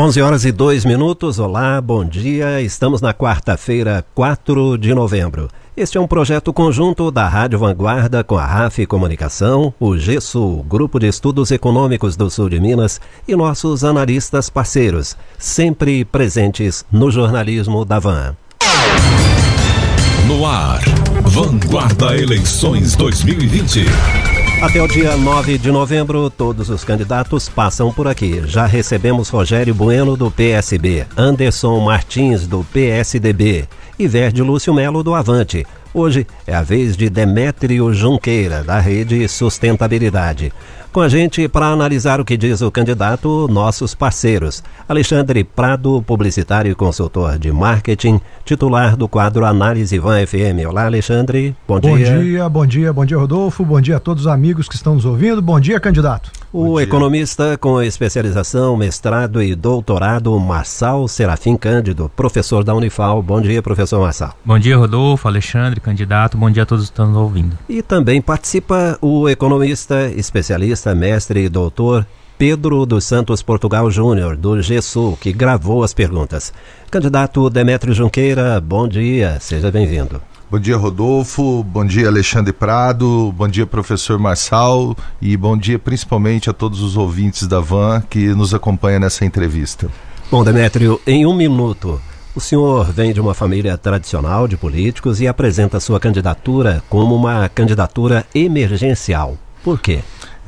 11 horas e 2 minutos. Olá, bom dia. Estamos na quarta-feira, 4 de novembro. Este é um projeto conjunto da Rádio Vanguarda com a RAF Comunicação, o GESU, Grupo de Estudos Econômicos do Sul de Minas, e nossos analistas parceiros, sempre presentes no jornalismo da Van. No ar, Vanguarda Eleições 2020. Até o dia 9 de novembro, todos os candidatos passam por aqui. Já recebemos Rogério Bueno, do PSB, Anderson Martins, do PSDB e Verde Lúcio Melo, do Avante. Hoje é a vez de Demétrio Junqueira, da Rede Sustentabilidade. Com a gente para analisar o que diz o candidato, nossos parceiros. Alexandre Prado, publicitário e consultor de marketing, titular do quadro Análise Van FM. Olá, Alexandre. Bom, bom dia. Bom dia, bom dia, bom dia, Rodolfo. Bom dia a todos os amigos que estão nos ouvindo. Bom dia, candidato. O economista com especialização, mestrado e doutorado, Marçal Serafim Cândido, professor da Unifal. Bom dia, professor Marçal. Bom dia, Rodolfo, Alexandre, candidato. Bom dia a todos que estão nos ouvindo. E também participa o economista, especialista, mestre e doutor Pedro dos Santos Portugal Júnior, do GESU, que gravou as perguntas. Candidato Demetrio Junqueira, bom dia, seja bem-vindo. Bom dia, Rodolfo. Bom dia, Alexandre Prado. Bom dia, professor Marçal. E bom dia principalmente a todos os ouvintes da Van que nos acompanham nessa entrevista. Bom, Demétrio, em um minuto, o senhor vem de uma família tradicional de políticos e apresenta sua candidatura como uma candidatura emergencial. Por quê?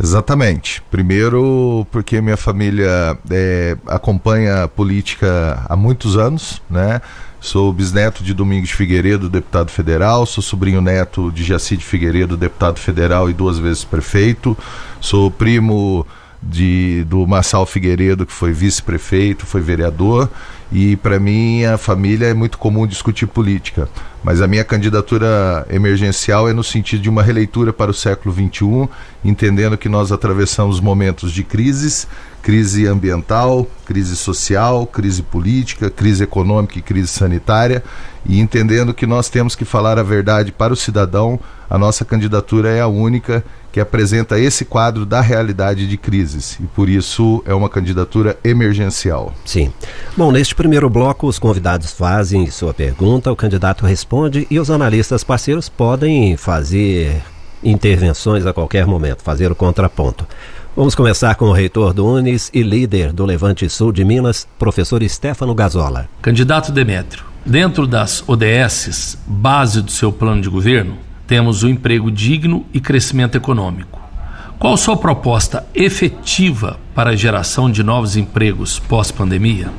Exatamente. Primeiro, porque minha família é, acompanha a política há muitos anos, né? Sou bisneto de Domingos Figueiredo, deputado federal. Sou sobrinho neto de Jacide Figueiredo, deputado federal e duas vezes prefeito. Sou primo de, do Marçal Figueiredo, que foi vice-prefeito, foi vereador. E para mim, a família é muito comum discutir política. Mas a minha candidatura emergencial é no sentido de uma releitura para o século XXI, entendendo que nós atravessamos momentos de crises crise ambiental, crise social, crise política, crise econômica e crise sanitária, e entendendo que nós temos que falar a verdade para o cidadão, a nossa candidatura é a única que apresenta esse quadro da realidade de crises e por isso é uma candidatura emergencial. Sim. Bom, neste primeiro bloco, os convidados fazem sua pergunta, o candidato responde e os analistas parceiros podem fazer intervenções a qualquer momento, fazer o contraponto. Vamos começar com o reitor do Unis e líder do Levante Sul de Minas, professor Stefano Gazola. Candidato Demétrio, dentro das ODSs, base do seu plano de governo, temos o emprego digno e crescimento econômico. Qual sua proposta efetiva para a geração de novos empregos pós-pandemia?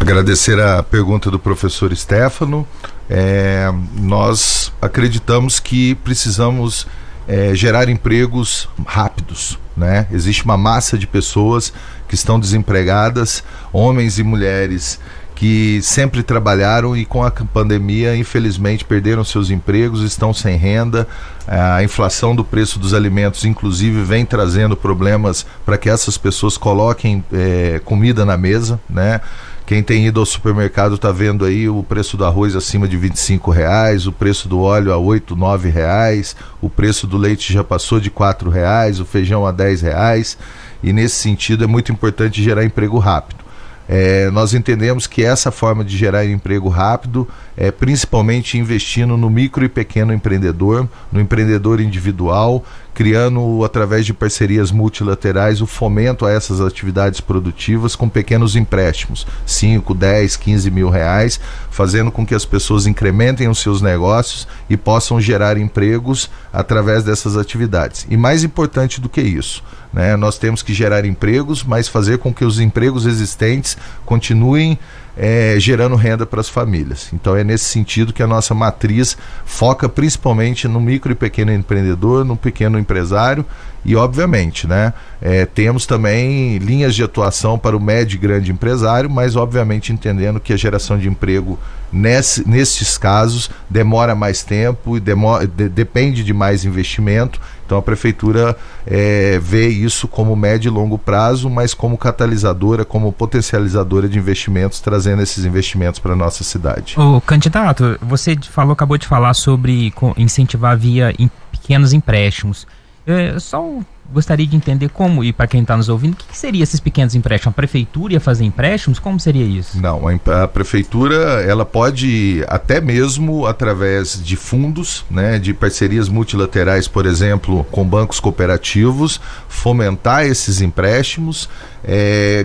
Agradecer a pergunta do professor Stefano. É, nós acreditamos que precisamos é, gerar empregos rápidos. Né? Existe uma massa de pessoas que estão desempregadas, homens e mulheres que sempre trabalharam e com a pandemia, infelizmente, perderam seus empregos, estão sem renda. A inflação do preço dos alimentos, inclusive, vem trazendo problemas para que essas pessoas coloquem é, comida na mesa, né? Quem tem ido ao supermercado está vendo aí o preço do arroz acima de 25 reais, o preço do óleo a 8, 9 reais, o preço do leite já passou de 4 reais, o feijão a 10 reais. E nesse sentido é muito importante gerar emprego rápido. É, nós entendemos que essa forma de gerar emprego rápido é principalmente investindo no micro e pequeno empreendedor, no empreendedor individual, criando através de parcerias multilaterais o fomento a essas atividades produtivas com pequenos empréstimos, 5, 10, 15 mil reais, fazendo com que as pessoas incrementem os seus negócios e possam gerar empregos através dessas atividades. E mais importante do que isso, né, nós temos que gerar empregos, mas fazer com que os empregos existentes continuem é, gerando renda para as famílias. Então é nesse sentido que a nossa matriz foca principalmente no micro e pequeno empreendedor, no pequeno empresário e obviamente, né, é, temos também linhas de atuação para o médio e grande empresário, mas obviamente entendendo que a geração de emprego nesse, nesses casos demora mais tempo e demora, de, depende de mais investimento. Então a prefeitura é, vê isso como médio e longo prazo, mas como catalisadora, como potencializadora de investimentos, trazendo esses investimentos para a nossa cidade. O candidato, você falou, acabou de falar sobre incentivar via em pequenos empréstimos. É, só gostaria de entender como, e para quem está nos ouvindo, o que, que seria esses pequenos empréstimos? A prefeitura ia fazer empréstimos? Como seria isso? Não, a, a, prefeitura ela pode até mesmo através de fundos, né, de parcerias multilaterais, por exemplo, com bancos cooperativos, fomentar esses empréstimos, é,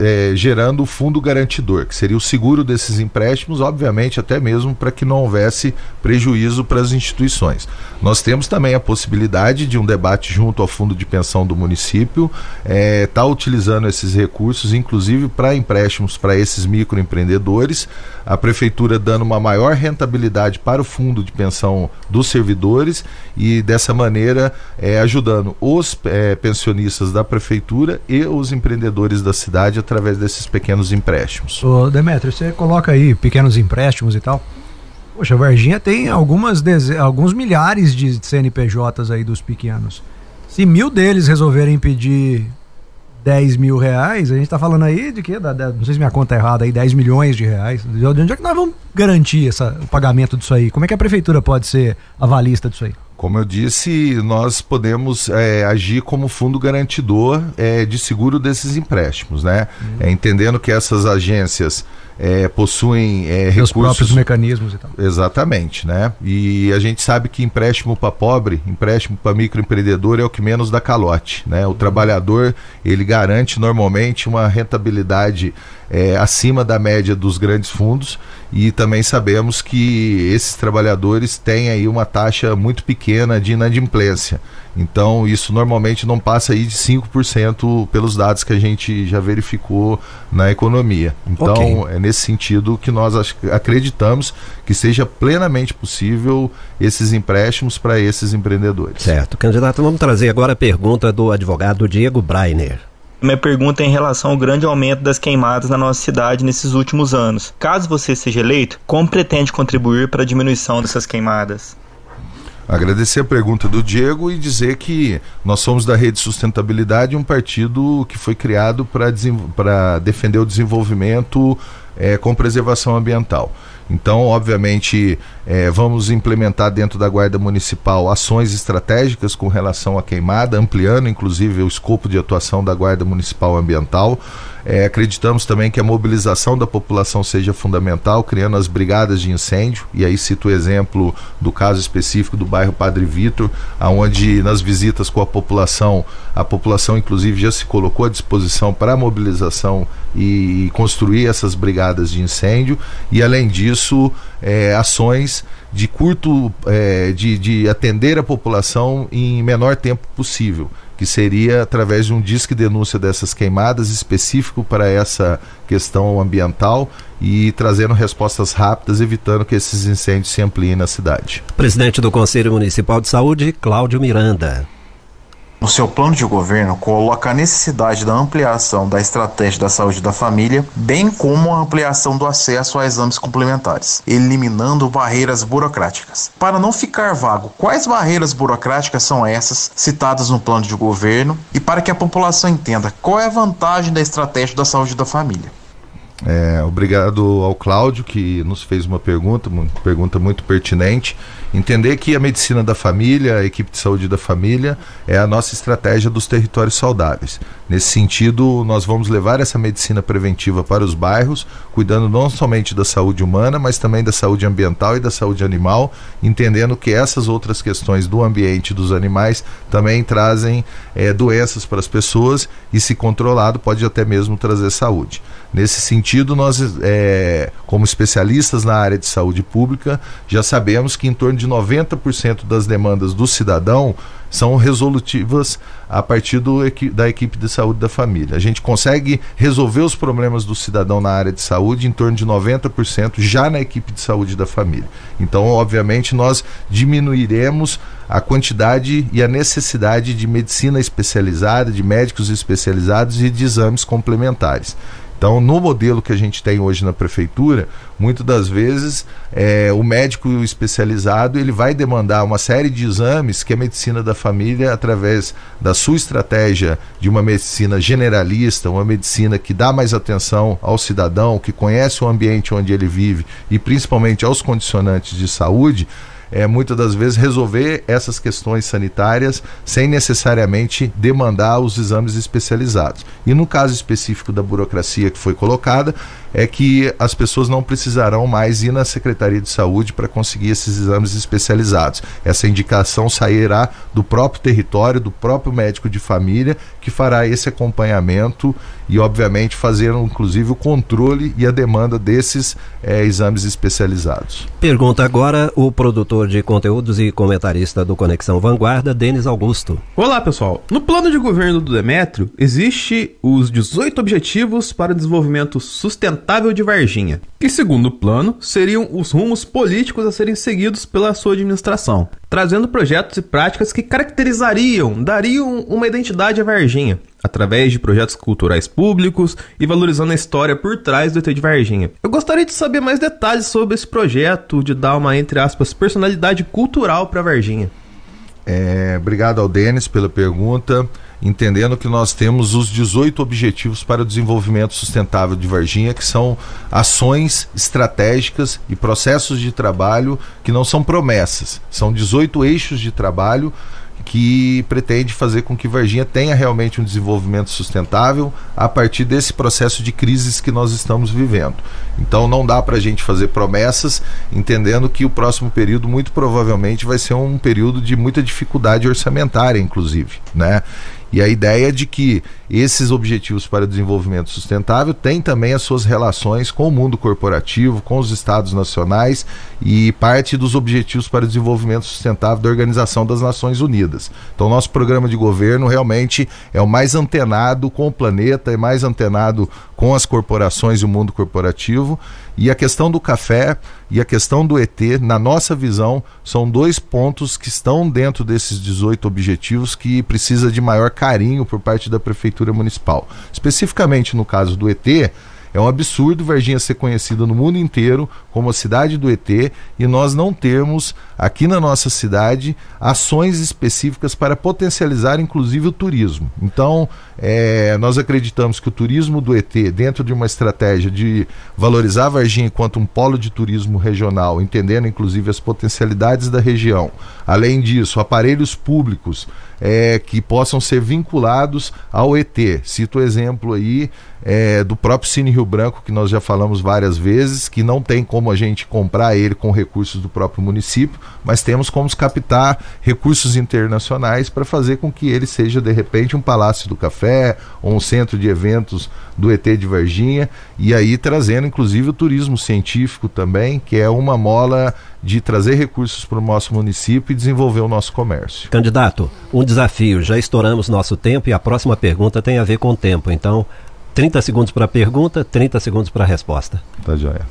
é, gerando o fundo garantidor, que seria o seguro desses empréstimos, obviamente até mesmo para que não houvesse prejuízo para as instituições. Nós temos também a possibilidade de um debate junto ao fundo de pensão do município, está é, tá utilizando esses recursos, inclusive para empréstimos para esses microempreendedores, a prefeitura dando uma maior rentabilidade para o fundo de pensão dos servidores e dessa maneira é, ajudando os é, pensionistas da prefeitura e os empreendedores da cidade através desses pequenos empréstimos. Ô Demetrio, você coloca aí pequenos empréstimos e tal. Poxa, Varginha tem algumas alguns milhares de CNPJs aí dos pequenos. Se mil deles resolverem pedir 10 mil reais, a gente tá falando aí de quê? Da, da, não sei se minha conta é errada aí, 10 milhões de reais. De onde é que nós vamos garantir essa, o pagamento disso aí? Como é que a prefeitura pode ser avalista disso aí? Como eu disse, nós podemos é, agir como fundo garantidor é, de seguro desses empréstimos, né? Uhum. É, entendendo que essas agências é, possuem é, recursos. próprios mecanismos e tal. Exatamente, né? E a gente sabe que empréstimo para pobre, empréstimo para microempreendedor é o que menos dá calote, né? O uhum. trabalhador ele garante normalmente uma rentabilidade é, acima da média dos grandes fundos e também sabemos que esses trabalhadores têm aí uma taxa muito pequena de inadimplência. Então, isso normalmente não passa aí de 5% pelos dados que a gente já verificou na economia. Então, okay. é nesse sentido que nós acreditamos que seja plenamente possível esses empréstimos para esses empreendedores. Certo. Candidato, vamos trazer agora a pergunta do advogado Diego Breiner. Minha pergunta é em relação ao grande aumento das queimadas na nossa cidade nesses últimos anos. Caso você seja eleito, como pretende contribuir para a diminuição dessas queimadas? Agradecer a pergunta do Diego e dizer que nós somos da Rede Sustentabilidade, um partido que foi criado para defender o desenvolvimento é, com preservação ambiental. Então, obviamente, é, vamos implementar dentro da Guarda Municipal ações estratégicas com relação à queimada, ampliando inclusive o escopo de atuação da Guarda Municipal Ambiental. É, acreditamos também que a mobilização da população seja fundamental, criando as brigadas de incêndio, e aí cito o exemplo do caso específico do bairro Padre Vitor, aonde nas visitas com a população, a população inclusive já se colocou à disposição para a mobilização e construir essas brigadas de incêndio, e além disso, é, ações de curto, é, de, de atender a população em menor tempo possível que seria através de um disque denúncia dessas queimadas específico para essa questão ambiental e trazendo respostas rápidas, evitando que esses incêndios se ampliem na cidade. Presidente do Conselho Municipal de Saúde, Cláudio Miranda no seu plano de governo, coloca a necessidade da ampliação da estratégia da saúde da família, bem como a ampliação do acesso a exames complementares, eliminando barreiras burocráticas. Para não ficar vago, quais barreiras burocráticas são essas citadas no plano de governo e para que a população entenda qual é a vantagem da estratégia da saúde da família? É, obrigado ao Cláudio que nos fez uma pergunta, uma pergunta muito pertinente. Entender que a medicina da família, a equipe de saúde da família, é a nossa estratégia dos territórios saudáveis. Nesse sentido, nós vamos levar essa medicina preventiva para os bairros, cuidando não somente da saúde humana, mas também da saúde ambiental e da saúde animal, entendendo que essas outras questões do ambiente dos animais também trazem é, doenças para as pessoas e, se controlado, pode até mesmo trazer saúde. Nesse sentido, nós, é, como especialistas na área de saúde pública, já sabemos que em torno de 90% das demandas do cidadão são resolutivas a partir do, da equipe de saúde da família. A gente consegue resolver os problemas do cidadão na área de saúde em torno de 90% já na equipe de saúde da família. Então, obviamente, nós diminuiremos a quantidade e a necessidade de medicina especializada, de médicos especializados e de exames complementares. Então, no modelo que a gente tem hoje na prefeitura, muitas das vezes é, o médico especializado ele vai demandar uma série de exames que a medicina da família, através da sua estratégia de uma medicina generalista, uma medicina que dá mais atenção ao cidadão, que conhece o ambiente onde ele vive e principalmente aos condicionantes de saúde, é, muitas das vezes, resolver essas questões sanitárias sem necessariamente demandar os exames especializados. E no caso específico da burocracia que foi colocada, é que as pessoas não precisarão mais ir na Secretaria de Saúde para conseguir esses exames especializados. Essa indicação sairá do próprio território, do próprio médico de família, que fará esse acompanhamento e, obviamente, fazer inclusive o controle e a demanda desses é, exames especializados. Pergunta agora o produtor de conteúdos e comentarista do Conexão Vanguarda, Denis Augusto. Olá, pessoal. No plano de governo do Demétrio, existe os 18 Objetivos para o Desenvolvimento Sustentável de Varginha, que, segundo o plano, seriam os rumos políticos a serem seguidos pela sua administração, trazendo projetos e práticas que caracterizariam, dariam uma identidade à Varginha, através de projetos culturais públicos e valorizando a história por trás do ET de Varginha. Eu gostaria de saber mais detalhes sobre esse projeto, de dar uma, entre aspas, personalidade cultural para Varginha. É, obrigado ao Denis pela pergunta. Entendendo que nós temos os 18 Objetivos para o Desenvolvimento Sustentável de Varginha, que são ações estratégicas e processos de trabalho que não são promessas, são 18 eixos de trabalho que pretende fazer com que Varginha tenha realmente um desenvolvimento sustentável a partir desse processo de crises que nós estamos vivendo. Então não dá para a gente fazer promessas, entendendo que o próximo período muito provavelmente vai ser um período de muita dificuldade orçamentária, inclusive, né? E a ideia é de que esses objetivos para desenvolvimento sustentável têm também as suas relações com o mundo corporativo, com os estados nacionais e parte dos objetivos para desenvolvimento sustentável da Organização das Nações Unidas. Então, nosso programa de governo realmente é o mais antenado com o planeta, é mais antenado com as corporações e o mundo corporativo. E a questão do café e a questão do ET, na nossa visão, são dois pontos que estão dentro desses 18 objetivos que precisa de maior carinho por parte da Prefeitura Municipal. Especificamente no caso do ET, é um absurdo Varginha ser conhecida no mundo inteiro como a cidade do ET e nós não termos aqui na nossa cidade ações específicas para potencializar inclusive o turismo. Então, é, nós acreditamos que o turismo do ET, dentro de uma estratégia de valorizar Varginha enquanto um polo de turismo regional, entendendo inclusive as potencialidades da região, além disso, aparelhos públicos é, que possam ser vinculados ao ET. Cito o exemplo aí é, do próprio Cine Rio Branco, que nós já falamos várias vezes, que não tem como a gente comprar ele com recursos do próprio município, mas temos como captar recursos internacionais para fazer com que ele seja, de repente, um Palácio do Café ou um centro de eventos do ET de Varginha, e aí trazendo, inclusive, o turismo científico também, que é uma mola de trazer recursos para o nosso município e desenvolver o nosso comércio. Candidato, um desafio, já estouramos nosso tempo e a próxima pergunta tem a ver com o tempo, então 30 segundos para a pergunta, 30 segundos para a resposta. Tá joia.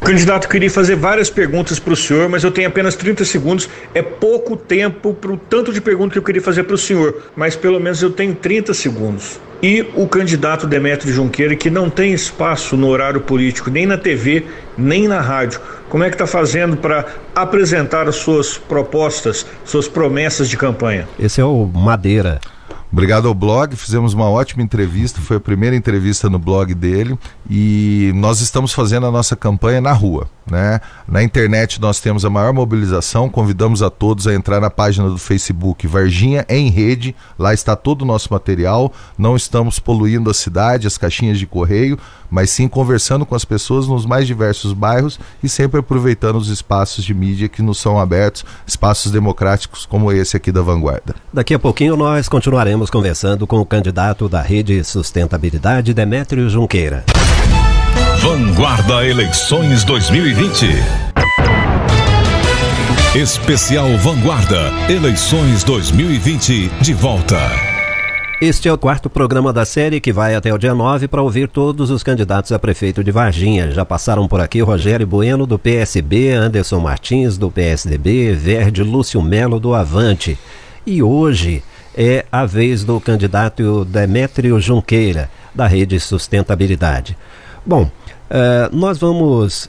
Candidato, queria fazer várias perguntas para o senhor, mas eu tenho apenas 30 segundos. É pouco tempo para o tanto de perguntas que eu queria fazer para o senhor, mas pelo menos eu tenho 30 segundos. E o candidato Demetrio Junqueira, que não tem espaço no horário político, nem na TV, nem na rádio, como é que está fazendo para apresentar as suas propostas, suas promessas de campanha? Esse é o Madeira. Obrigado ao blog, fizemos uma ótima entrevista, foi a primeira entrevista no blog dele e nós estamos fazendo a nossa campanha na rua. Né? Na internet nós temos a maior mobilização, convidamos a todos a entrar na página do Facebook Varginha em Rede, lá está todo o nosso material. Não estamos poluindo a cidade, as caixinhas de correio, mas sim conversando com as pessoas nos mais diversos bairros e sempre aproveitando os espaços de mídia que nos são abertos, espaços democráticos como esse aqui da Vanguarda. Daqui a pouquinho nós continuaremos conversando com o candidato da Rede Sustentabilidade, Demétrio Junqueira. Vanguarda Eleições 2020. Especial Vanguarda Eleições 2020 de volta. Este é o quarto programa da série que vai até o dia 9 para ouvir todos os candidatos a prefeito de Varginha. Já passaram por aqui Rogério Bueno, do PSB, Anderson Martins, do PSDB, Verde Lúcio Melo, do Avante. E hoje é a vez do candidato Demétrio Junqueira, da Rede Sustentabilidade. Bom, Uh, nós vamos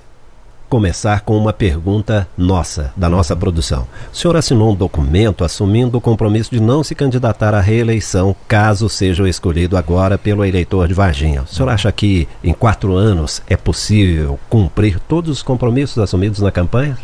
começar com uma pergunta nossa, da nossa produção. O senhor assinou um documento assumindo o compromisso de não se candidatar à reeleição caso seja escolhido agora pelo eleitor de Varginha. O senhor acha que em quatro anos é possível cumprir todos os compromissos assumidos na campanha?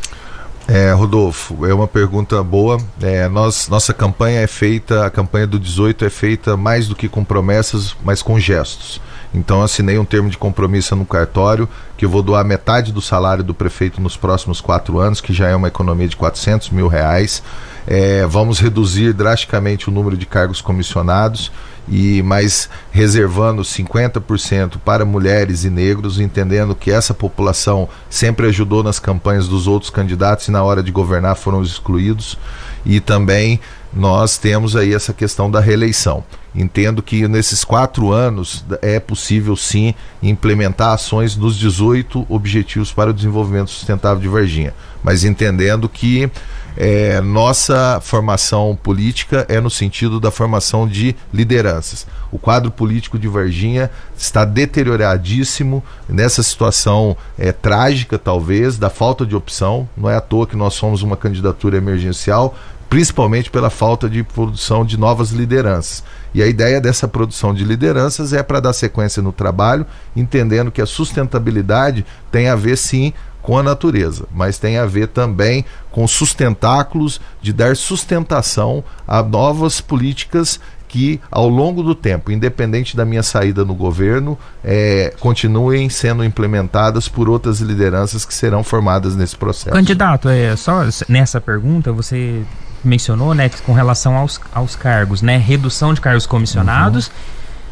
É, Rodolfo, é uma pergunta boa. É, nós, nossa campanha é feita, a campanha do 18 é feita mais do que com promessas, mas com gestos. Então assinei um termo de compromisso no cartório que eu vou doar metade do salário do prefeito nos próximos quatro anos, que já é uma economia de 400 mil reais. É, vamos reduzir drasticamente o número de cargos comissionados e mais reservando 50% para mulheres e negros, entendendo que essa população sempre ajudou nas campanhas dos outros candidatos e na hora de governar foram excluídos. E também nós temos aí essa questão da reeleição. Entendo que nesses quatro anos é possível sim implementar ações nos 18 Objetivos para o Desenvolvimento Sustentável de Varginha, mas entendendo que é, nossa formação política é no sentido da formação de lideranças. O quadro político de Varginha está deterioradíssimo nessa situação é, trágica, talvez, da falta de opção. Não é à toa que nós somos uma candidatura emergencial, principalmente pela falta de produção de novas lideranças. E a ideia dessa produção de lideranças é para dar sequência no trabalho, entendendo que a sustentabilidade tem a ver sim com a natureza, mas tem a ver também com sustentáculos de dar sustentação a novas políticas que, ao longo do tempo, independente da minha saída no governo, é, continuem sendo implementadas por outras lideranças que serão formadas nesse processo. Candidato, é só nessa pergunta você mencionou, né, com relação aos, aos cargos, né, redução de cargos comissionados uhum.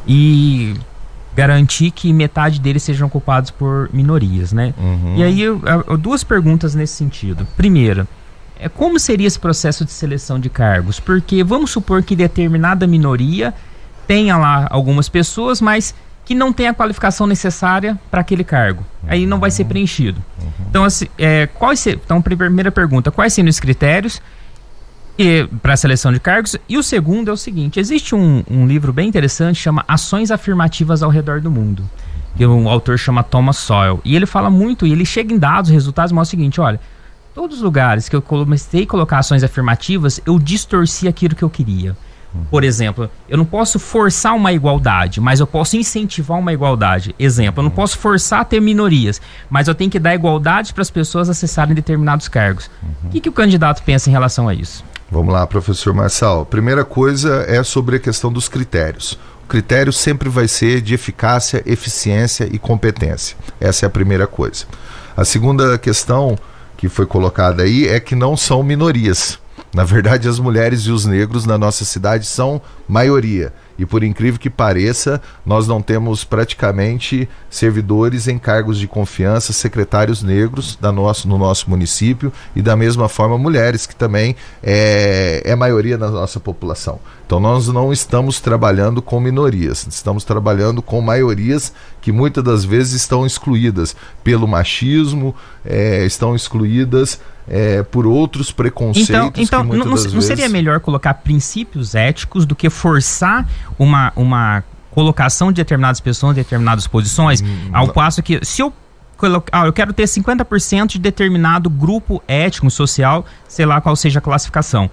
e garantir que metade deles sejam ocupados por minorias, né? Uhum. E aí, eu, eu, duas perguntas nesse sentido. Primeira, é como seria esse processo de seleção de cargos? Porque vamos supor que determinada minoria tenha lá algumas pessoas, mas que não tem a qualificação necessária para aquele cargo. Uhum. Aí não vai ser preenchido. Uhum. Então, assim, é, quais ser, então, primeira pergunta, quais seriam os critérios para a seleção de cargos. E o segundo é o seguinte: existe um, um livro bem interessante chama Ações Afirmativas ao Redor do Mundo. Que um autor chama Thomas Sowell. E ele fala muito, e ele chega em dados, resultados, mostra o seguinte: olha, todos os lugares que eu comecei a colocar ações afirmativas, eu distorci aquilo que eu queria. Por exemplo, eu não posso forçar uma igualdade, mas eu posso incentivar uma igualdade. Exemplo, eu não posso forçar a ter minorias, mas eu tenho que dar igualdade para as pessoas acessarem determinados cargos. O que, que o candidato pensa em relação a isso? Vamos lá, professor Marçal. Primeira coisa é sobre a questão dos critérios. O critério sempre vai ser de eficácia, eficiência e competência. Essa é a primeira coisa. A segunda questão que foi colocada aí é que não são minorias. Na verdade, as mulheres e os negros na nossa cidade são maioria. E por incrível que pareça, nós não temos praticamente servidores em cargos de confiança, secretários negros da nosso, no nosso município e da mesma forma mulheres, que também é, é maioria da nossa população. Então nós não estamos trabalhando com minorias, estamos trabalhando com maiorias que muitas das vezes estão excluídas pelo machismo, é, estão excluídas é, por outros preconceitos. Então, então não, não, vezes... seria melhor colocar princípios éticos do que forçar uma, uma colocação de determinadas pessoas em determinadas posições? Hum, ao passo que, se eu ah, eu quero ter 50% de determinado grupo étnico, social, sei lá qual seja a classificação,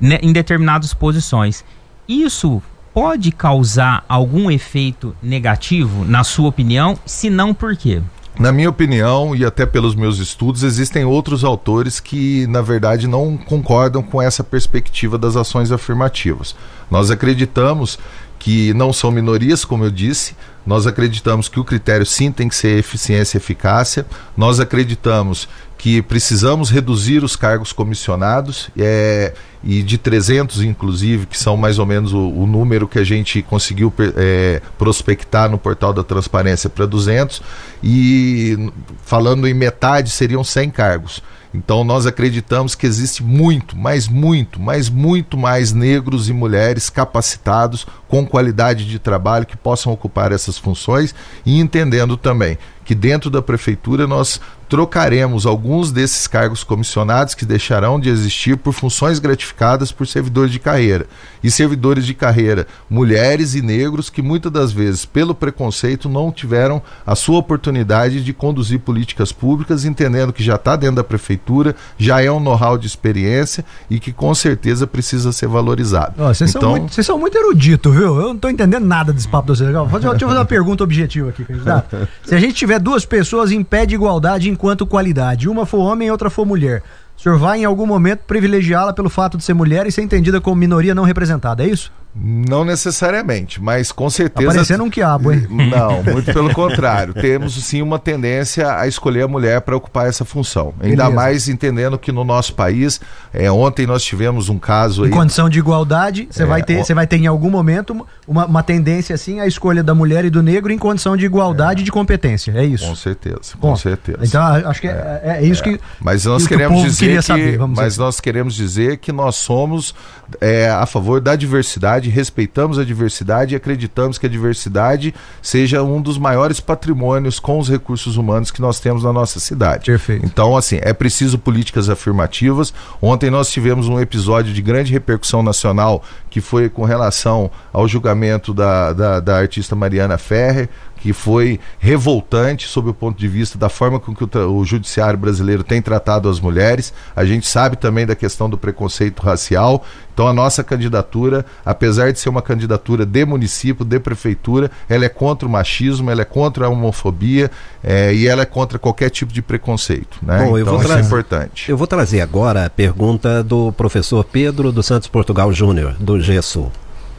né, em determinadas posições. Isso pode causar algum efeito negativo, na sua opinião? Se não, por quê? Na minha opinião, e até pelos meus estudos, existem outros autores que, na verdade, não concordam com essa perspectiva das ações afirmativas. Nós acreditamos que não são minorias, como eu disse. Nós acreditamos que o critério sim tem que ser eficiência e eficácia. Nós acreditamos que precisamos reduzir os cargos comissionados é, e de 300, inclusive, que são mais ou menos o, o número que a gente conseguiu é, prospectar no portal da transparência para 200. E falando em metade, seriam 100 cargos. Então nós acreditamos que existe muito, mas muito, mas muito mais negros e mulheres capacitados com qualidade de trabalho que possam ocupar essas funções e entendendo também que dentro da prefeitura nós trocaremos alguns desses cargos comissionados que deixarão de existir por funções gratificadas por servidores de carreira. E servidores de carreira, mulheres e negros que muitas das vezes, pelo preconceito, não tiveram a sua oportunidade de conduzir políticas públicas, entendendo que já está dentro da prefeitura, já é um know-how de experiência e que com certeza precisa ser valorizado. Vocês então... são, são, muito eruditos, viu? Eu não estou entendendo nada desse papo do. Deixa eu fazer uma pergunta objetiva aqui, candidato. Se a gente tiver duas pessoas em pé de igualdade enquanto qualidade, uma for homem e outra for mulher, o senhor vai em algum momento privilegiá-la pelo fato de ser mulher e ser entendida como minoria não representada, é isso? Não necessariamente, mas com certeza. Tá parecendo um quiabo, hein? Não, muito pelo contrário. Temos sim uma tendência a escolher a mulher para ocupar essa função. Ainda Beleza. mais entendendo que no nosso país, é, ontem nós tivemos um caso Em aí. condição de igualdade, você É, vai ter, você vai ter em algum momento uma, uma tendência assim à escolha da mulher e do negro em condição de igualdade e de competência, é isso? Com certeza, Bom, com certeza. Então acho que é, é- é isso que Mas nós que queremos dizer que, saber, vamos mas dizer. nós queremos dizer que nós somos é, a favor da diversidade, respeitamos a diversidade e acreditamos que a diversidade seja um dos maiores patrimônios com os recursos humanos que nós temos na nossa cidade. Perfeito. Então, assim, é preciso políticas afirmativas. Ontem nós tivemos um episódio de grande repercussão nacional que foi com relação ao julgamento da, da, da artista Mariana Ferrer, que foi revoltante sob o ponto de vista da forma com que o, o judiciário brasileiro tem tratado as mulheres. A gente sabe também da questão do preconceito racial. Então a nossa candidatura, apesar de ser uma candidatura de município, de prefeitura, ela é contra o machismo, ela é contra a homofobia eh, e ela é contra qualquer tipo de preconceito. Né? Bom, eu então vou isso é trazer- importante. Eu vou trazer agora a pergunta do professor Pedro dos Santos Portugal Júnior, do GESU.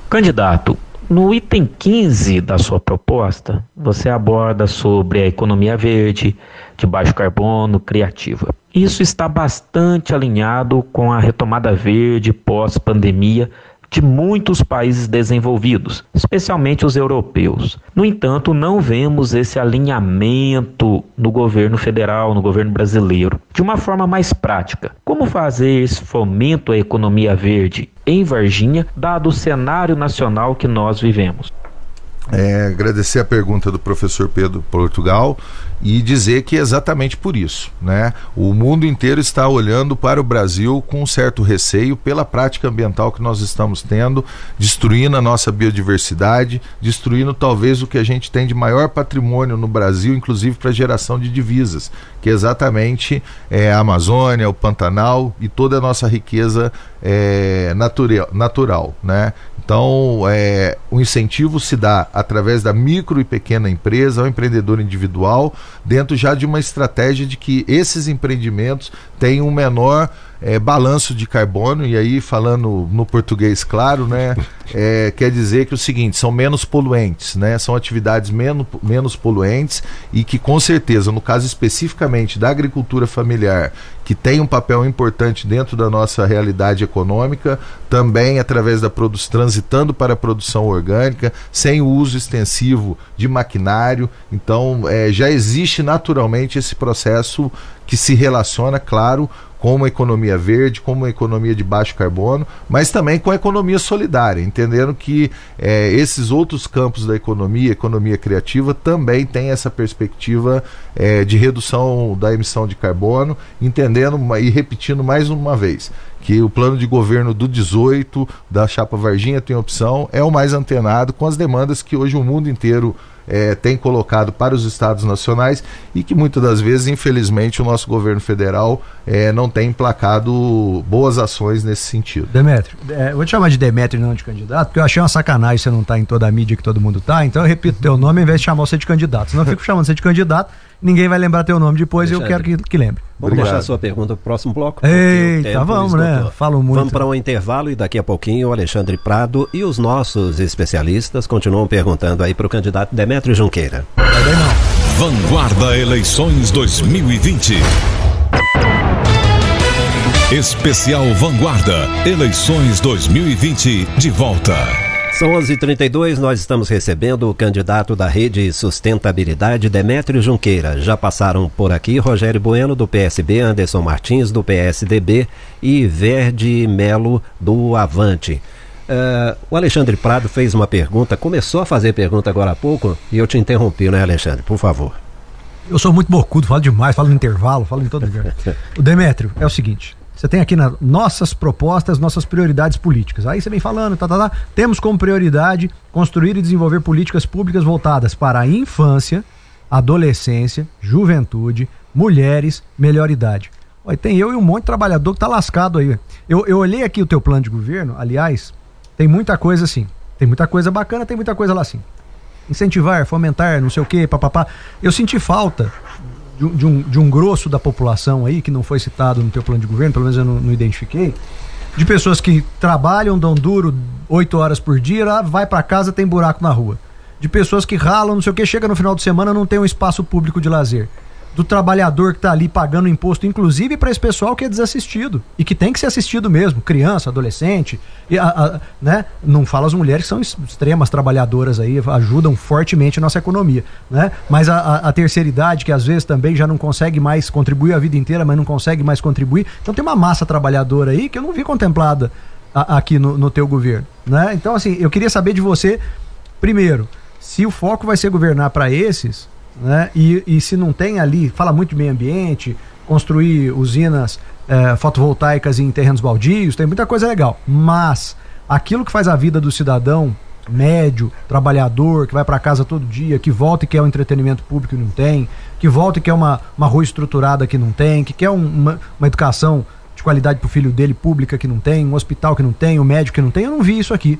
Candidato, no item 15 da sua proposta, você aborda sobre a economia verde, de baixo carbono, criativa. Isso está bastante alinhado com a retomada verde pós-pandemia de muitos países desenvolvidos, especialmente os europeus. No entanto, não vemos esse alinhamento no governo federal, no governo brasileiro. De uma forma mais prática, como fazer esse fomento à economia verde em Varginha, dado o cenário nacional que nós vivemos? É, agradecer a pergunta do professor Pedro Portugal e dizer que é exatamente por isso. Né? O mundo inteiro está olhando para o Brasil com um certo receio pela prática ambiental que nós estamos tendo, destruindo a nossa biodiversidade, destruindo talvez o que a gente tem de maior patrimônio no Brasil, inclusive para geração de divisas, que é exatamente é, a Amazônia, o Pantanal e toda a nossa riqueza é, natural. Né? Então, é, o incentivo se dá através da micro e pequena empresa, ao empreendedor individual, dentro já de uma estratégia de que esses empreendimentos têm um menor é, balanço de carbono, e aí falando no português claro, né, é, quer dizer que o seguinte, são menos poluentes, né, são atividades menos, menos poluentes e que com certeza, no caso especificamente da agricultura familiar, que tem um papel importante dentro da nossa realidade econômica, também através da produção, transitando para a produção orgânica, sem o uso extensivo de maquinário. Então, é, já existe naturalmente esse processo que se relaciona, claro, com uma economia verde, com uma economia de baixo carbono, mas também com a economia solidária, entendendo que é, esses outros campos da economia, economia criativa, também tem essa perspectiva é, de redução da emissão de carbono, entendendo e repetindo mais uma vez que o plano de governo do 18 da Chapa Varginha tem opção, é o mais antenado com as demandas que hoje o mundo inteiro eh, tem colocado para os estados nacionais e que muitas das vezes, infelizmente, o nosso governo federal eh, não tem emplacado boas ações nesse sentido. Demetrio, é, vou te chamar de Demetrio não de candidato, porque eu achei uma sacanagem você não estar em toda a mídia que todo mundo tá, então eu repito teu nome ao invés de chamar você de candidato. Senão eu fico chamando você de candidato, ninguém vai lembrar teu nome depois e eu quero que, que lembre. Vamos Obrigado. deixar a sua pergunta para o próximo bloco? Eita, vamos, né? Falo muito. Vamos para um intervalo e daqui a pouquinho o Alexandre Prado e os nossos especialistas continuam perguntando aí para o candidato Demetrio Junqueira. Vanguarda Eleições 2020. Especial Vanguarda Eleições 2020 de volta. São 11h32, nós estamos recebendo o candidato da Rede Sustentabilidade, Demétrio Junqueira. Já passaram por aqui Rogério Bueno, do PSB, Anderson Martins, do PSDB e Verde Melo, do Avante. Eh, o Alexandre Prado fez uma pergunta, começou a fazer pergunta agora há pouco e eu te interrompi, né, Alexandre? Por favor. Eu sou muito bocudo, falo demais, falo no intervalo, falo em todo lugar. o Demétrio, é o seguinte: você tem aqui na, nossas propostas, nossas prioridades políticas. Aí você vem falando, tá, tá, tá. Temos como prioridade construir e desenvolver políticas públicas voltadas para a infância, adolescência, juventude, mulheres, melhor idade. Olha, tem eu e um monte de trabalhador que tá lascado aí. Eu, eu olhei aqui o teu plano de governo, aliás, tem muita coisa assim. Tem muita coisa bacana, tem muita coisa lá assim incentivar, fomentar, não sei o que, papapá. Eu senti falta de, um- de um, de um grosso da população aí, que não foi citado no teu plano de governo, pelo menos eu não, não identifiquei, de pessoas que trabalham, dão duro oito horas por dia, vai pra casa, tem buraco na rua. De pessoas que ralam, não sei o que, chega no final de semana, não tem um espaço público de lazer. Do trabalhador que tá ali pagando imposto, inclusive para esse pessoal que é desassistido e que tem que ser assistido mesmo, criança, adolescente, e a- a- né? Não fala as mulheres que são ex- extremas trabalhadoras aí, ajudam fortemente a nossa economia, né? Mas a, a- terceira idade, que às vezes também já não consegue mais contribuir a vida inteira, mas não consegue mais contribuir. Então tem uma massa trabalhadora aí que eu não vi contemplada aqui no, no teu governo, né? Então assim, eu queria saber de você, primeiro, se o foco vai ser governar para esses, né? E, e se não tem ali, fala muito de meio ambiente, construir usinas eh, fotovoltaicas em terrenos baldios, tem muita coisa legal. Mas aquilo que faz a vida do cidadão médio, trabalhador, que vai para casa todo dia, que volta e quer um entretenimento público e não tem, que volta e quer uma, uma rua estruturada que não tem, que quer um- uma, uma educação de qualidade pro filho dele pública que não tem, um hospital que não tem, um médico que não tem, eu não vi isso aqui.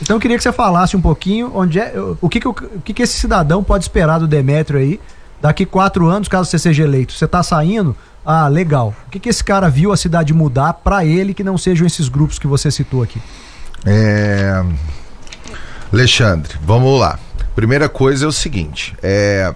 Então eu queria que você falasse um pouquinho onde é, o que, que, o o que, que esse cidadão pode esperar do Demétrio aí daqui quatro anos, caso você seja eleito. Você tá saindo? Ah, legal. O que, que esse cara viu a cidade mudar para ele que não sejam esses grupos que você citou aqui? É... Alexandre, vamos lá. Primeira coisa é o seguinte: é...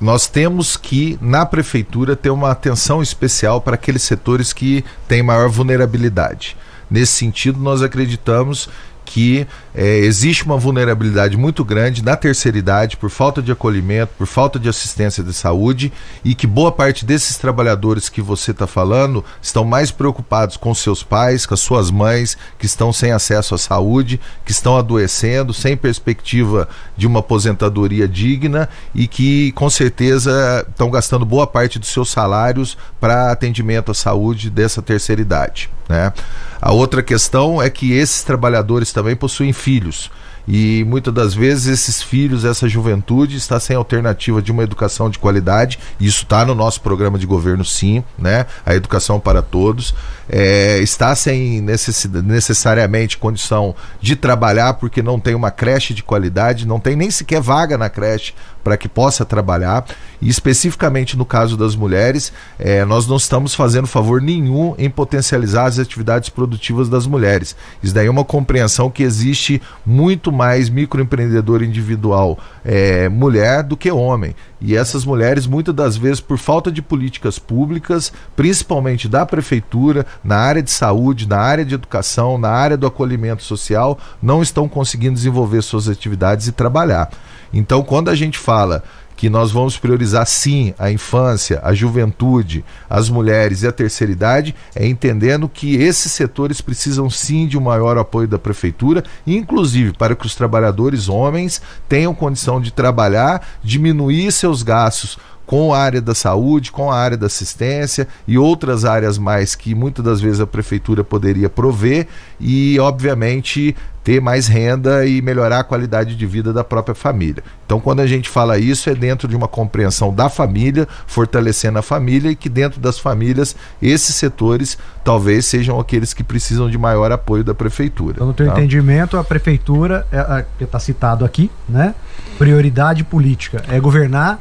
nós temos que, na prefeitura, ter uma atenção especial para aqueles setores que têm maior vulnerabilidade. Nesse sentido, nós acreditamos que é, existe uma vulnerabilidade muito grande na terceira idade por falta de acolhimento, por falta de assistência de saúde e que boa parte desses trabalhadores que você está falando estão mais preocupados com seus pais, com as suas mães, que estão sem acesso à saúde, que estão adoecendo, sem perspectiva de uma aposentadoria digna e que com certeza estão gastando boa parte dos seus salários para atendimento à saúde dessa terceira idade. Né? A outra questão é que esses trabalhadores também possuem filhos. E muitas das vezes esses filhos, essa juventude está sem alternativa de uma educação de qualidade. Isso está no nosso programa de governo, sim, né? A educação para todos. É, está sem necessariamente condição de trabalhar porque não tem uma creche de qualidade, não tem nem sequer vaga na creche para que possa trabalhar. E especificamente no caso das mulheres, é, nós não estamos fazendo favor nenhum em potencializar as atividades produtivas das mulheres. Isso daí é uma compreensão que existe muito mais microempreendedor individual é, mulher do que homem. E essas mulheres, muitas das vezes, por falta de políticas públicas, principalmente da prefeitura, na área de saúde, na área de educação, na área do acolhimento social, não estão conseguindo desenvolver suas atividades e trabalhar. Então, quando a gente fala que nós vamos priorizar sim a infância, a juventude, as mulheres e a terceira idade, é entendendo que esses setores precisam sim de um maior apoio da prefeitura, inclusive para que os trabalhadores homens tenham condição de trabalhar, diminuir seus gastos com a área da saúde, com a área da assistência e outras áreas mais que muitas das vezes a prefeitura poderia prover e, obviamente, ter mais renda e melhorar a qualidade de vida da própria família. Então, quando a gente fala isso, é dentro de uma compreensão da família, fortalecendo a família e que dentro das famílias, esses setores talvez sejam aqueles que precisam de maior apoio da prefeitura. Então, no teu tá? entendimento, a prefeitura, é, a- que está citado aqui, né? Prioridade política é governar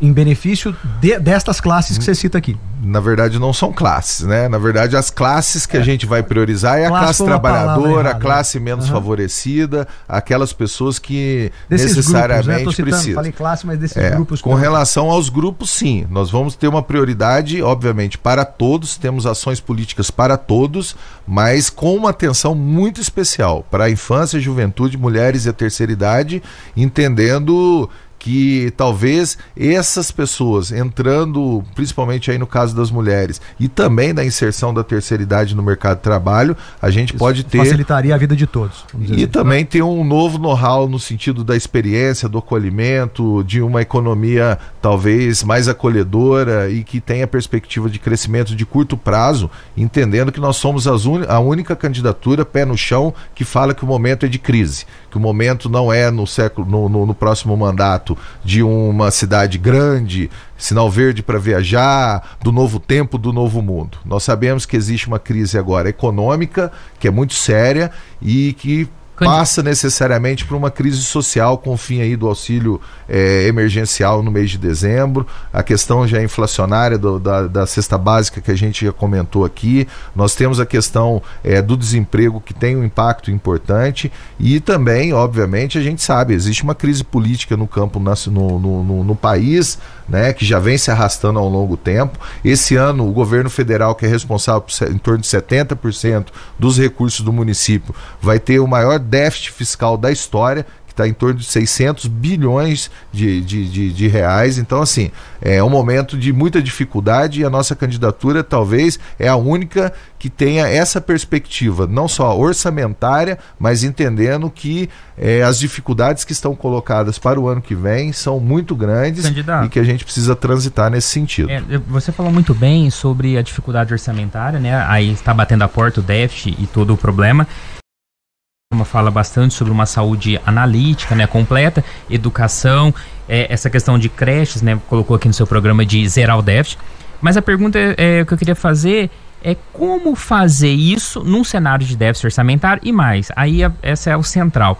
em benefício de- destas classes que você cita aqui. Na verdade, não são classes, né? Na verdade, as classes que a gente vai priorizar é a Classe trabalhadora, a errada. classe menos Aham. favorecida, aquelas pessoas que Desses necessariamente grupos, né? Citando, precisam. falei classe, mas desses É, grupos. com relação aos grupos, sim. Nós vamos ter uma prioridade, obviamente, para todos, temos ações políticas para todos, mas com uma atenção muito especial para a infância, juventude, mulheres e a terceira idade, entendendo que talvez essas pessoas entrando, principalmente aí no caso das mulheres, e também da inserção da terceira idade no mercado de trabalho, a gente pode ter Facilitaria a vida de todos. e assim. também tem um novo know-how no sentido da experiência, do acolhimento, de uma economia talvez mais acolhedora e que tenha perspectiva de crescimento de curto prazo, entendendo que nós somos a única candidatura pé no chão que fala que o momento é de crise, que o momento não é no século no, no- no próximo mandato de uma cidade grande, sinal verde para viajar, do novo tempo, do novo mundo. Nós sabemos que existe uma crise agora econômica que é muito séria e que passa necessariamente por uma crise social com o fim aí do auxílio é, emergencial no mês de dezembro, a questão já inflacionária do, da, da cesta básica que a gente já comentou aqui, nós temos a questão é, do desemprego que tem um impacto importante. E também, obviamente, a gente sabe, existe uma crise política no campo no, no, no, no país, né, que já vem se arrastando ao longo tempo. Esse ano, o governo federal, que é responsável por em torno de 70% dos recursos do município, vai ter o maior déficit fiscal da história, que está em torno de 600 bilhões de, de, de, de, reais. Então, assim, é um momento de muita dificuldade e a nossa candidatura talvez é a única que tenha essa perspectiva, não só orçamentária, mas entendendo que é, as dificuldades que estão colocadas para o ano que vem são muito grandes Candidato. e que a gente precisa transitar nesse sentido. É, você falou muito bem sobre a dificuldade orçamentária, né? Aí está batendo a porta o déficit e todo o problema fala bastante sobre uma saúde analítica, né, completa, educação, é, essa questão de creches, né, colocou aqui no seu programa de zerar o déficit. Mas a pergunta é, que eu queria fazer é como fazer isso num cenário de déficit orçamentário e mais. Aí essa é o central.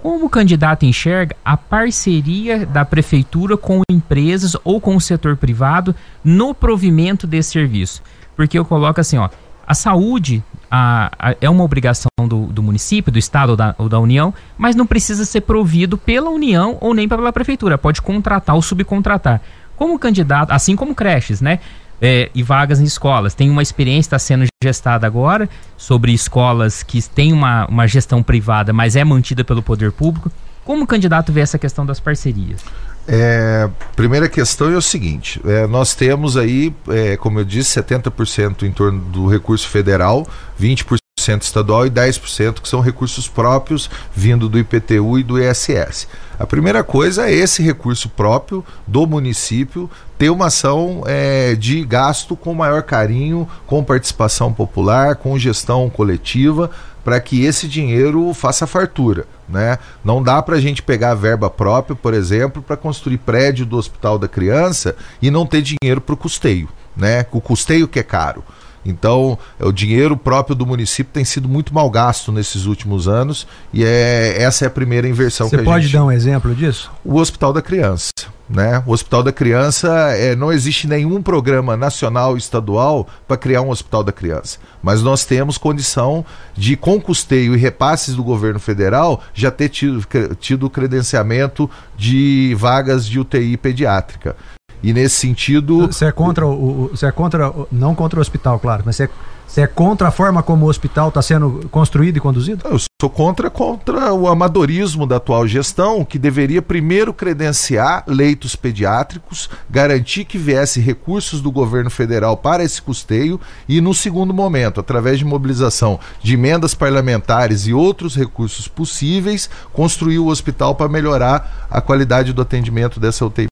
Como o candidato enxerga a parceria da prefeitura com empresas ou com o setor privado no provimento desse serviço? Porque eu coloco assim, ó, a saúde a, a, é uma obrigação do, do, município, do estado ou da, ou da, União, mas não precisa ser provido pela União ou nem pela prefeitura. Pode contratar ou subcontratar. Como candidato, assim como creches, né? É, e vagas em escolas. Tem uma experiência está sendo gestada agora sobre escolas que têm uma, uma gestão privada, mas é mantida pelo poder público. Como o candidato vê essa questão das parcerias? É, primeira questão é o seguinte: é, nós temos aí, é, como eu disse, 70% em torno do recurso federal, 20% estadual e 10% que são recursos próprios vindo do IPTU e do ISS. A primeira coisa é esse recurso próprio do município ter uma ação é, de gasto com maior carinho, com participação popular, com gestão coletiva, para que esse dinheiro faça fartura. Né? Não dá para a gente pegar a verba própria, por exemplo, para construir prédio do Hospital da Criança e não ter dinheiro para o custeio. Né? O custeio que é caro. Então, o dinheiro próprio do município tem sido muito mal gasto nesses últimos anos e é, essa é a primeira inversão Você que a gente... Você pode dar um exemplo disso? O Hospital da Criança. Né? O Hospital da Criança, é, não existe nenhum programa nacional estadual para criar um Hospital da Criança. Mas nós temos condição de, com custeio e repasses do governo federal, já ter tido, tido credenciamento de vagas de UTI pediátrica. E nesse sentido. Você é contra o. Você é contra. Não contra o hospital, claro, mas você é, você é contra a forma como o hospital está sendo construído e conduzido? Eu sou contra, contra o amadorismo da atual gestão, que deveria primeiro credenciar leitos pediátricos, garantir que viesse recursos do governo federal para esse custeio e, no segundo momento, através de mobilização de emendas parlamentares e outros recursos possíveis, construir o hospital para melhorar a qualidade do atendimento dessa UTI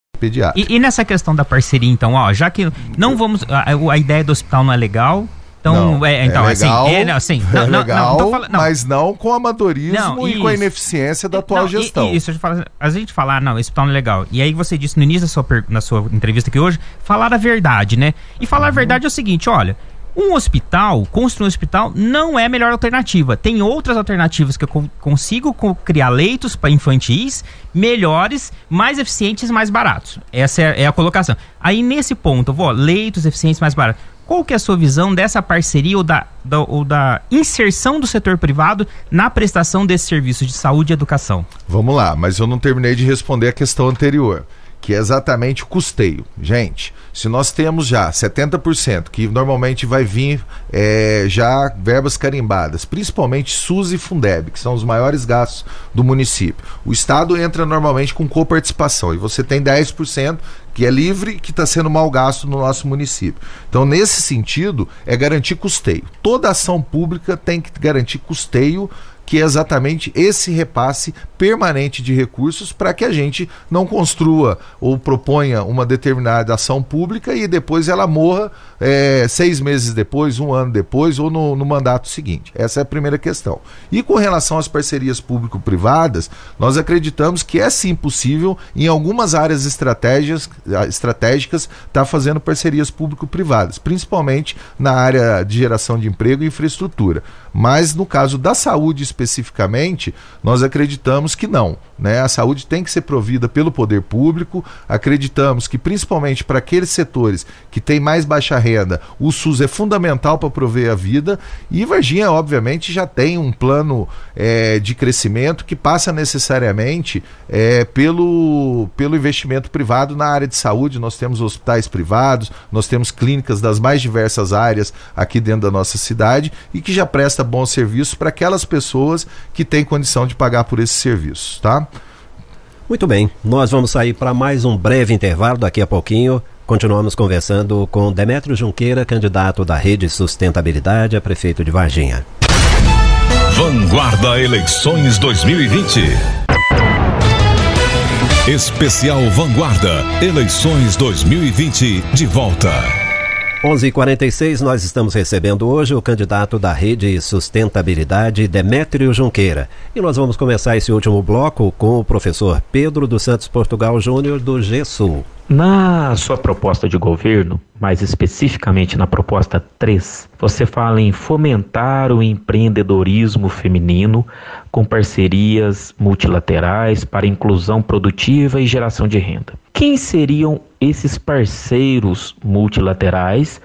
e, e, nessa questão da parceria, então, ó, já que não vamos. A, a ideia do hospital não é legal, então, não, é, então, é legal, assim, é, assim, não, é não, legal, não, falando, mas não com amadorismo e com a ineficiência da atual gestão. E, isso, a gente, fala, a gente falar, não, esse hospital não é legal. E aí você disse no início da sua, na sua entrevista aqui hoje, falar a verdade, né? E falar uhum. a verdade é o seguinte, olha, um hospital, construir um hospital, não é a melhor alternativa. Tem outras alternativas que eu consigo criar leitos para infantis melhores, mais eficientes mais baratos. Essa é, é, a colocação. Aí nesse ponto, vou, leitos eficientes mais baratos. Qual que é a sua visão dessa parceria ou da, da, ou da inserção do setor privado na prestação desse serviço de saúde e educação? Vamos lá, mas eu não terminei de responder a questão anterior que é exatamente o custeio. Gente, se nós temos já 70%, que normalmente vai vir é, já verbas carimbadas, principalmente SUS e Fundeb, que são os maiores gastos do município, o Estado entra normalmente com coparticipação e você tem 10% que é livre que está sendo mal gasto no nosso município. Então, nesse sentido, é garantir custeio. Toda ação pública tem que garantir custeio que é exatamente esse repasse permanente de recursos para que a gente não construa ou proponha uma determinada ação pública e depois ela morra é, seis meses depois, um ano depois ou no, no mandato seguinte. Essa é a primeira questão. E com relação às parcerias público-privadas, nós acreditamos que é sim possível, em algumas áreas estratégicas, estratégicas estar tá fazendo parcerias público-privadas, principalmente na área de geração de emprego e infraestrutura. Mas no caso da saúde especificamente, nós acreditamos que não. Né? A saúde tem que ser provida pelo poder público. Acreditamos que, principalmente para aqueles setores que têm mais baixa renda, o SUS é fundamental para prover a vida. E Varginha, obviamente, já tem um plano é, de crescimento que passa necessariamente é, pelo, pelo investimento privado na área de saúde. Nós temos hospitais privados, nós temos clínicas das mais diversas áreas aqui dentro da nossa cidade e que já presta bons serviços para aquelas pessoas que têm condição de pagar por esses serviços, tá? Muito bem, nós vamos sair para mais um breve intervalo daqui a pouquinho. Continuamos conversando com Demétrio Junqueira, candidato da Rede Sustentabilidade a prefeito de Varginha. Vanguarda Eleições 2020. Especial Vanguarda Eleições 2020 de volta. 11:46 nós estamos recebendo hoje o candidato da Rede Sustentabilidade, Demétrio Junqueira. E nós vamos começar esse último bloco com o professor Pedro dos Santos Portugal Júnior do GESUL. Na sua proposta de governo, mais especificamente na proposta 3, você fala em fomentar o empreendedorismo feminino com parcerias multilaterais para inclusão produtiva e geração de renda. Quem seriam esses parceiros multilaterais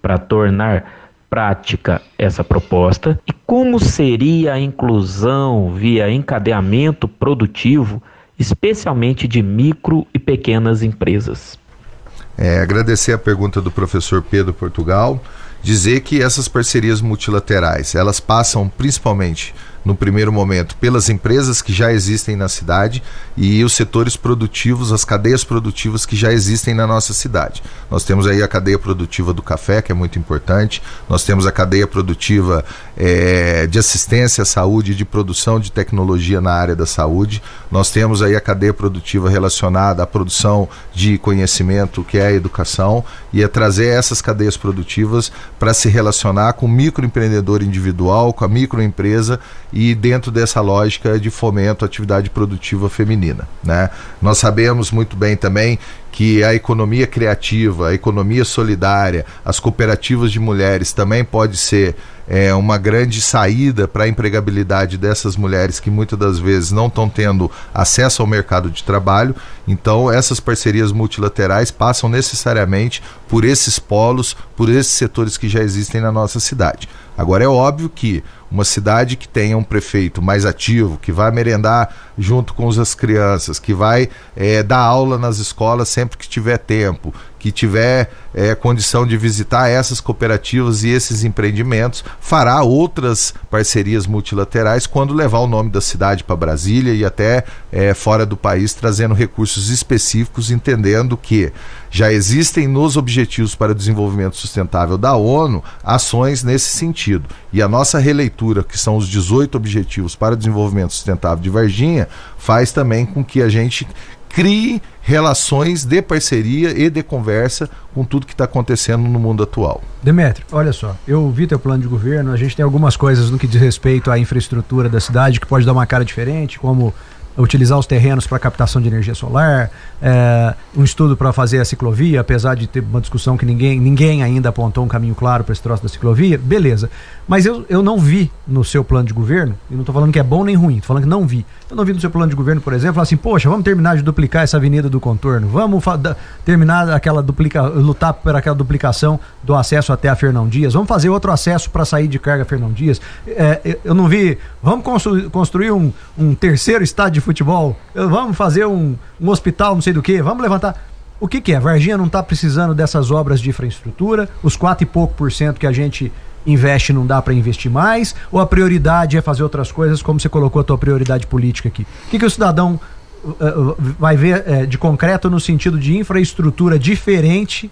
para tornar prática essa proposta e como seria a inclusão via encadeamento produtivo, especialmente de micro e pequenas empresas? É, agradecer a pergunta do professor Pedro Portugal, dizer que essas parcerias multilaterais elas passam principalmente no primeiro momento, pelas empresas que já existem na cidade e os setores produtivos, as cadeias produtivas que já existem na nossa cidade. Nós temos aí a cadeia produtiva do café, que é muito importante, nós temos a cadeia produtiva é, de assistência à saúde de produção de tecnologia na área da saúde, nós temos aí a cadeia produtiva relacionada à produção de conhecimento, que é a educação, e é trazer essas cadeias produtivas para se relacionar com o microempreendedor individual, com a microempresa e dentro dessa lógica de fomento à atividade produtiva feminina. Né? Nós sabemos muito bem também que a economia criativa, a economia solidária, as cooperativas de mulheres também pode ser é, uma grande saída para a empregabilidade dessas mulheres que muitas das vezes não estão tendo acesso ao mercado de trabalho. Então, essas parcerias multilaterais passam necessariamente por esses polos, por esses setores que já existem na nossa cidade. Agora, é óbvio que uma cidade que tenha um prefeito mais ativo, que vai merendar junto com as crianças, que vai é, dar aula nas escolas sempre que tiver tempo, que tiver é, condição de visitar essas cooperativas e esses empreendimentos, fará outras parcerias multilaterais quando levar o nome da cidade para Brasília e até é, fora do país, trazendo recursos específicos, entendendo que já existem nos Objetivos para o Desenvolvimento Sustentável da ONU ações nesse sentido. E a nossa releitura, que são os 18 Objetivos para o Desenvolvimento Sustentável de Varginha, faz também com que a gente crie relações de parceria e de conversa com tudo que está acontecendo no mundo atual. Demetrio, olha só, eu vi teu plano de governo, a gente tem algumas coisas no que diz respeito à infraestrutura da cidade que pode dar uma cara diferente, como utilizar os terrenos para captação de energia solar, é, um estudo para fazer a ciclovia, apesar de ter uma discussão que ninguém, ninguém ainda apontou um caminho claro para esse troço da ciclovia, beleza. Mas eu, eu não vi no seu plano de governo, e não estou falando que é bom nem ruim, estou falando que não vi. Eu não vi no seu plano de governo, por exemplo, assim, poxa, vamos terminar de duplicar essa avenida do contorno, vamos terminar aquela duplica, lutar por aquela duplicação do acesso até a Fernão Dias, vamos fazer outro acesso para sair de carga Fernão Dias. É, eu não vi, vamos constru, construir um, um terceiro estádio de futebol, vamos fazer um, um hospital, não sei do que, vamos levantar. O que, que é? Varginha não está precisando dessas obras de infraestrutura, os quatro e pouco por cento que a gente investe não dá para investir mais, ou a prioridade é fazer outras coisas, como você colocou a tua prioridade política aqui? O que, que o cidadão uh, vai ver uh, de concreto no sentido de infraestrutura diferente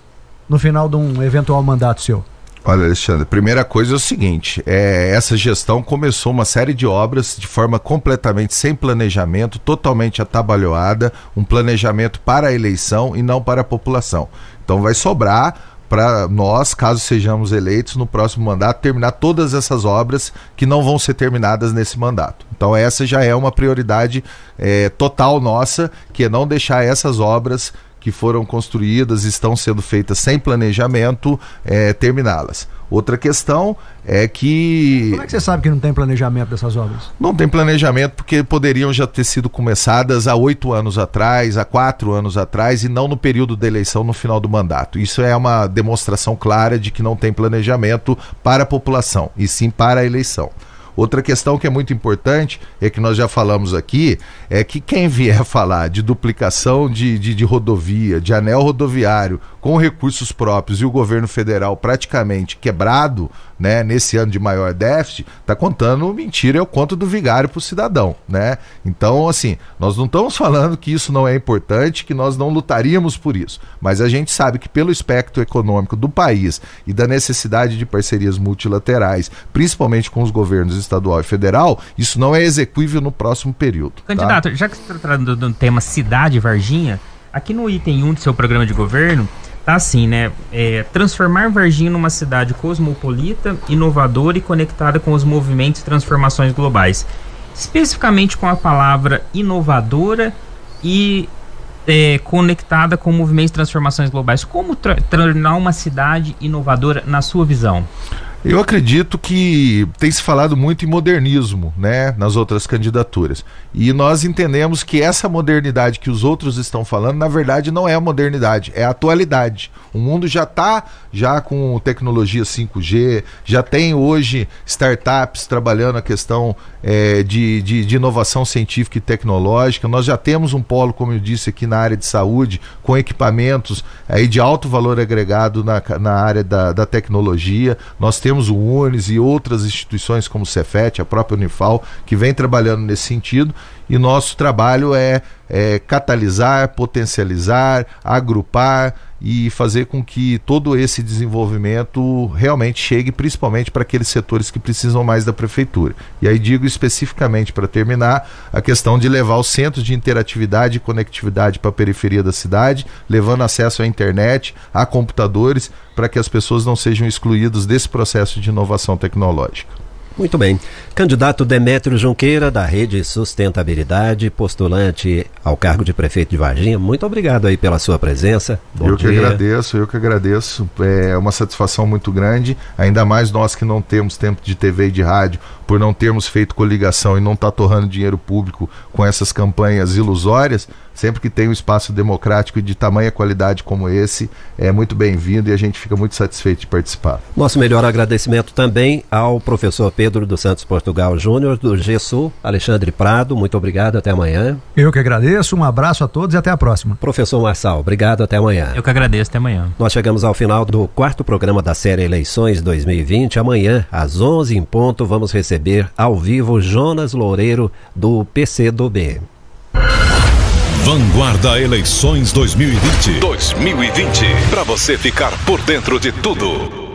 no final de um eventual mandato seu? Olha, Alexandre, primeira coisa é o seguinte: é, essa gestão começou uma série de obras de forma completamente sem planejamento, totalmente atabalhoada, um planejamento para a eleição e não para a população. Então vai sobrar para nós, caso sejamos eleitos no próximo mandato, terminar todas essas obras que não vão ser terminadas nesse mandato. Então essa já é uma prioridade é, total nossa, que é não deixar essas obras que foram construídas estão sendo feitas sem planejamento, é, terminá-las. Outra questão é que. Como é que você sabe que não tem planejamento dessas obras? Não tem planejamento porque poderiam já ter sido começadas há oito anos atrás, há quatro anos atrás, e não no período da eleição, no final do mandato. Isso é uma demonstração clara de que não tem planejamento para a população, e sim para a eleição. Outra questão que é muito importante, é que nós já falamos aqui, é que quem vier falar de duplicação de, de, de rodovia, de anel rodoviário, com recursos próprios e o governo federal praticamente quebrado, né, nesse ano de maior déficit, está contando mentira, é o conto do vigário para o cidadão, né? Então, assim, nós não estamos falando que isso não é importante, que nós não lutaríamos por isso, mas a gente sabe que pelo espectro econômico do país e da necessidade de parcerias multilaterais, principalmente com os governos estadual e federal, isso não é execuível no próximo período. Tá? Candidato, tá? já que você está tratando do tema cidade Varginha, aqui no item 1 do seu programa de governo, tá assim, né? É, transformar Varginha numa cidade cosmopolita, inovadora e conectada com os movimentos e transformações globais. Especificamente com a palavra inovadora e é, conectada com movimentos e transformações globais. Como tornar uma cidade inovadora na sua visão? Eu acredito que tem se falado muito em modernismo, né, nas outras candidaturas. E nós entendemos que essa modernidade que os outros estão falando, na verdade, não é a modernidade, é a atualidade. O mundo já está já com tecnologia 5G, já tem hoje startups trabalhando a questão é, de, de, de, inovação científica e tecnológica. Nós já temos um polo, como eu disse aqui, na área de saúde, com equipamentos aí de alto valor agregado na, na área da, da tecnologia. Nós temos o UNES e outras instituições como o Cefet, a própria Unifal, que vem trabalhando nesse sentido. E nosso trabalho é, é catalisar, potencializar, agrupar e fazer com que todo esse desenvolvimento realmente chegue principalmente para aqueles setores que precisam mais da prefeitura. E aí digo especificamente para terminar a questão de levar o centro de interatividade e conectividade para a periferia da cidade, levando acesso à internet, a computadores, para que as pessoas não sejam excluídas desse processo de inovação tecnológica. Muito bem. Candidato Demétrio Junqueira, da Rede Sustentabilidade, postulante ao cargo de prefeito de Varginha, muito obrigado aí pela sua presença. Bom eu dia. que agradeço, eu que agradeço. É uma satisfação muito grande, ainda mais nós que não temos tempo de TV e de rádio, por não termos feito coligação e não estar tá torrando dinheiro público com essas campanhas ilusórias sempre que tem um espaço democrático de tamanha qualidade como esse, é muito bem-vindo e a gente fica muito satisfeito de participar. Nosso melhor agradecimento também ao professor Pedro dos Santos Portugal Júnior, do GESU, Alexandre Prado, muito obrigado, até amanhã. Eu que agradeço, um abraço a todos e até a próxima. Professor Marçal, obrigado, até amanhã. Eu que agradeço, até amanhã. Nós chegamos ao final do quarto programa da série Eleições 2020. Amanhã, às 11 em ponto, vamos receber ao vivo Jonas Loureiro, do PCdoB. Vanguarda Eleições 2020. 2020. Para você ficar por dentro de tudo.